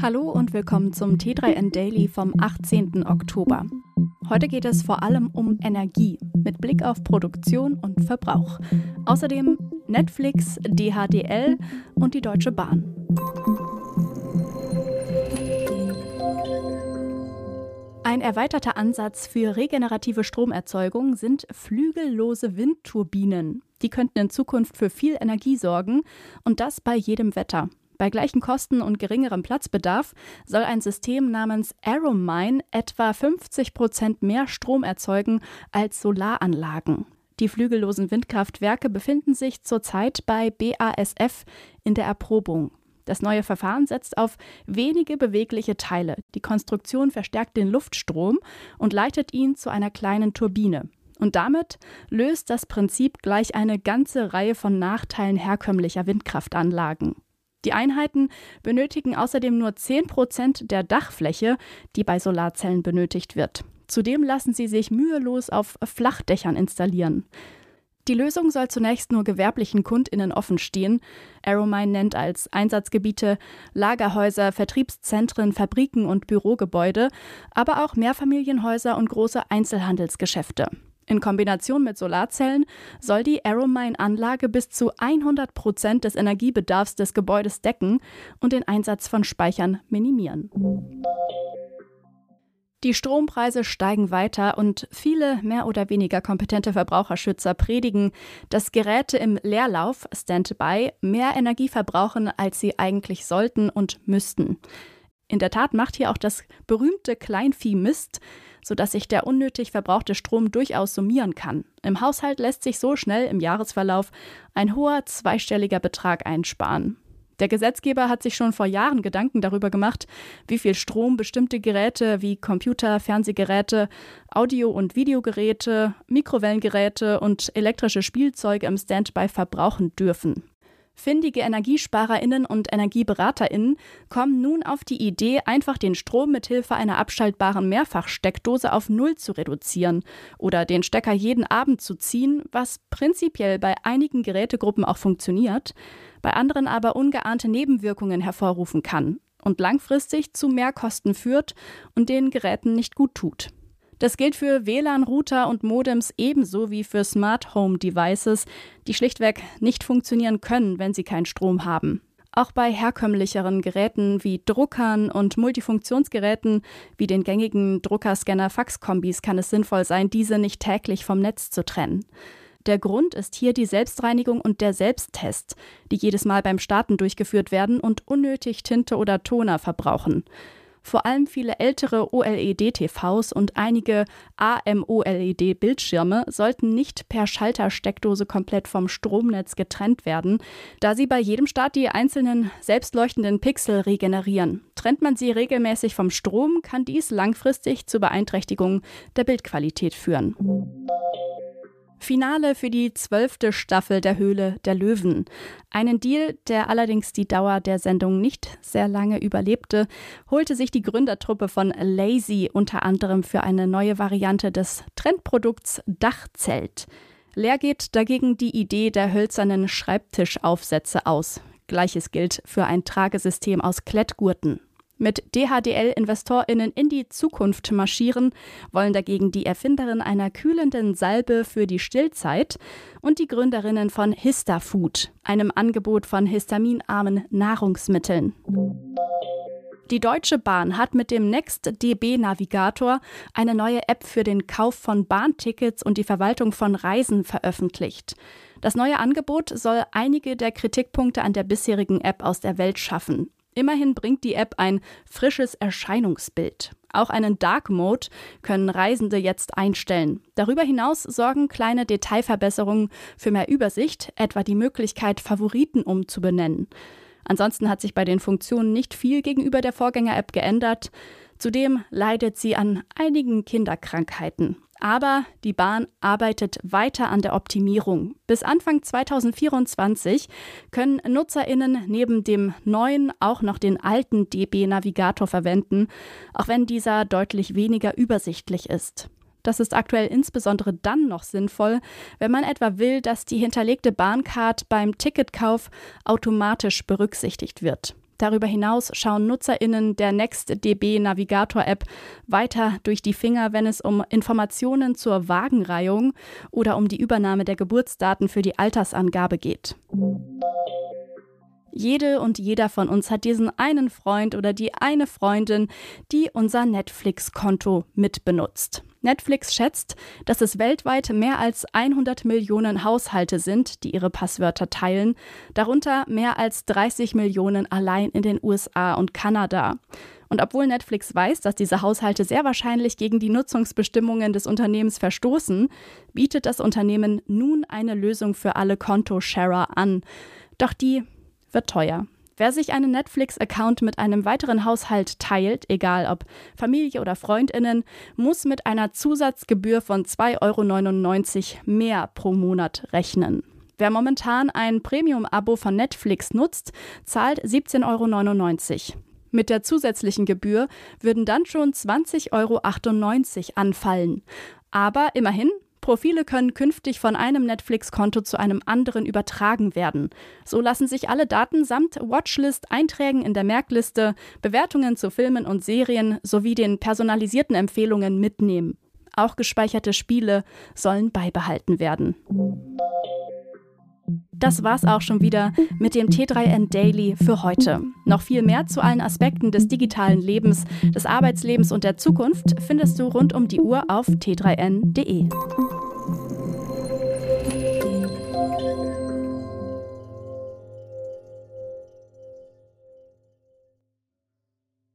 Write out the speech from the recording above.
Hallo und willkommen zum T3N Daily vom 18. Oktober. Heute geht es vor allem um Energie mit Blick auf Produktion und Verbrauch. Außerdem Netflix, DHDL und die Deutsche Bahn. Ein erweiterter Ansatz für regenerative Stromerzeugung sind flügellose Windturbinen. Die könnten in Zukunft für viel Energie sorgen und das bei jedem Wetter. Bei gleichen Kosten und geringerem Platzbedarf soll ein System namens Aeromine etwa 50 Prozent mehr Strom erzeugen als Solaranlagen. Die flügellosen Windkraftwerke befinden sich zurzeit bei BASF in der Erprobung. Das neue Verfahren setzt auf wenige bewegliche Teile. Die Konstruktion verstärkt den Luftstrom und leitet ihn zu einer kleinen Turbine. Und damit löst das Prinzip gleich eine ganze Reihe von Nachteilen herkömmlicher Windkraftanlagen. Die Einheiten benötigen außerdem nur 10 Prozent der Dachfläche, die bei Solarzellen benötigt wird. Zudem lassen sie sich mühelos auf Flachdächern installieren. Die Lösung soll zunächst nur gewerblichen KundInnen offen stehen. Aeromine nennt als Einsatzgebiete Lagerhäuser, Vertriebszentren, Fabriken und Bürogebäude, aber auch Mehrfamilienhäuser und große Einzelhandelsgeschäfte. In Kombination mit Solarzellen soll die Aeromine-Anlage bis zu 100 Prozent des Energiebedarfs des Gebäudes decken und den Einsatz von Speichern minimieren. Die Strompreise steigen weiter und viele mehr oder weniger kompetente Verbraucherschützer predigen, dass Geräte im Leerlauf, Standby, mehr Energie verbrauchen, als sie eigentlich sollten und müssten. In der Tat macht hier auch das berühmte Kleinvieh Mist, sodass sich der unnötig verbrauchte Strom durchaus summieren kann. Im Haushalt lässt sich so schnell im Jahresverlauf ein hoher zweistelliger Betrag einsparen. Der Gesetzgeber hat sich schon vor Jahren Gedanken darüber gemacht, wie viel Strom bestimmte Geräte wie Computer, Fernsehgeräte, Audio- und Videogeräte, Mikrowellengeräte und elektrische Spielzeuge im Standby verbrauchen dürfen. Findige EnergiesparerInnen und EnergieberaterInnen kommen nun auf die Idee, einfach den Strom mithilfe einer abschaltbaren Mehrfachsteckdose auf Null zu reduzieren oder den Stecker jeden Abend zu ziehen, was prinzipiell bei einigen Gerätegruppen auch funktioniert, bei anderen aber ungeahnte Nebenwirkungen hervorrufen kann und langfristig zu Mehrkosten führt und den Geräten nicht gut tut. Das gilt für WLAN-Router und Modems ebenso wie für Smart Home Devices, die schlichtweg nicht funktionieren können, wenn sie keinen Strom haben. Auch bei herkömmlicheren Geräten wie Druckern und Multifunktionsgeräten wie den gängigen Drucker-Scanner-Fax-Kombis kann es sinnvoll sein, diese nicht täglich vom Netz zu trennen. Der Grund ist hier die Selbstreinigung und der Selbsttest, die jedes Mal beim Starten durchgeführt werden und unnötig Tinte oder Toner verbrauchen. Vor allem viele ältere OLED-TVs und einige AMOLED-Bildschirme sollten nicht per Schaltersteckdose komplett vom Stromnetz getrennt werden, da sie bei jedem Start die einzelnen selbstleuchtenden Pixel regenerieren. Trennt man sie regelmäßig vom Strom, kann dies langfristig zur Beeinträchtigung der Bildqualität führen. Finale für die zwölfte Staffel der Höhle der Löwen. Einen Deal, der allerdings die Dauer der Sendung nicht sehr lange überlebte, holte sich die Gründertruppe von Lazy unter anderem für eine neue Variante des Trendprodukts Dachzelt. Leer geht dagegen die Idee der hölzernen Schreibtischaufsätze aus. Gleiches gilt für ein Tragesystem aus Klettgurten. Mit DHDL-InvestorInnen in die Zukunft marschieren, wollen dagegen die Erfinderin einer kühlenden Salbe für die Stillzeit und die Gründerinnen von Histafood, einem Angebot von histaminarmen Nahrungsmitteln. Die Deutsche Bahn hat mit dem NextDB Navigator eine neue App für den Kauf von Bahntickets und die Verwaltung von Reisen veröffentlicht. Das neue Angebot soll einige der Kritikpunkte an der bisherigen App aus der Welt schaffen. Immerhin bringt die App ein frisches Erscheinungsbild. Auch einen Dark Mode können Reisende jetzt einstellen. Darüber hinaus sorgen kleine Detailverbesserungen für mehr Übersicht, etwa die Möglichkeit, Favoriten umzubenennen. Ansonsten hat sich bei den Funktionen nicht viel gegenüber der Vorgänger-App geändert. Zudem leidet sie an einigen Kinderkrankheiten. Aber die Bahn arbeitet weiter an der Optimierung. Bis Anfang 2024 können Nutzerinnen neben dem neuen auch noch den alten DB Navigator verwenden, auch wenn dieser deutlich weniger übersichtlich ist. Das ist aktuell insbesondere dann noch sinnvoll, wenn man etwa will, dass die hinterlegte Bahncard beim Ticketkauf automatisch berücksichtigt wird. Darüber hinaus schauen NutzerInnen der NextDB Navigator-App weiter durch die Finger, wenn es um Informationen zur Wagenreihung oder um die Übernahme der Geburtsdaten für die Altersangabe geht. Jede und jeder von uns hat diesen einen Freund oder die eine Freundin, die unser Netflix-Konto mitbenutzt. Netflix schätzt, dass es weltweit mehr als 100 Millionen Haushalte sind, die ihre Passwörter teilen, darunter mehr als 30 Millionen allein in den USA und Kanada. Und obwohl Netflix weiß, dass diese Haushalte sehr wahrscheinlich gegen die Nutzungsbestimmungen des Unternehmens verstoßen, bietet das Unternehmen nun eine Lösung für alle Konto-Sharer an. Doch die wird teuer. Wer sich einen Netflix-Account mit einem weiteren Haushalt teilt, egal ob Familie oder Freundinnen, muss mit einer Zusatzgebühr von 2,99 Euro mehr pro Monat rechnen. Wer momentan ein Premium-Abo von Netflix nutzt, zahlt 17,99 Euro. Mit der zusätzlichen Gebühr würden dann schon 20,98 Euro anfallen. Aber immerhin, Profile können künftig von einem Netflix-Konto zu einem anderen übertragen werden. So lassen sich alle Daten samt Watchlist, Einträgen in der Merkliste, Bewertungen zu Filmen und Serien sowie den personalisierten Empfehlungen mitnehmen. Auch gespeicherte Spiele sollen beibehalten werden. Das war's auch schon wieder mit dem T3N Daily für heute. Noch viel mehr zu allen Aspekten des digitalen Lebens, des Arbeitslebens und der Zukunft findest du rund um die Uhr auf t3n.de.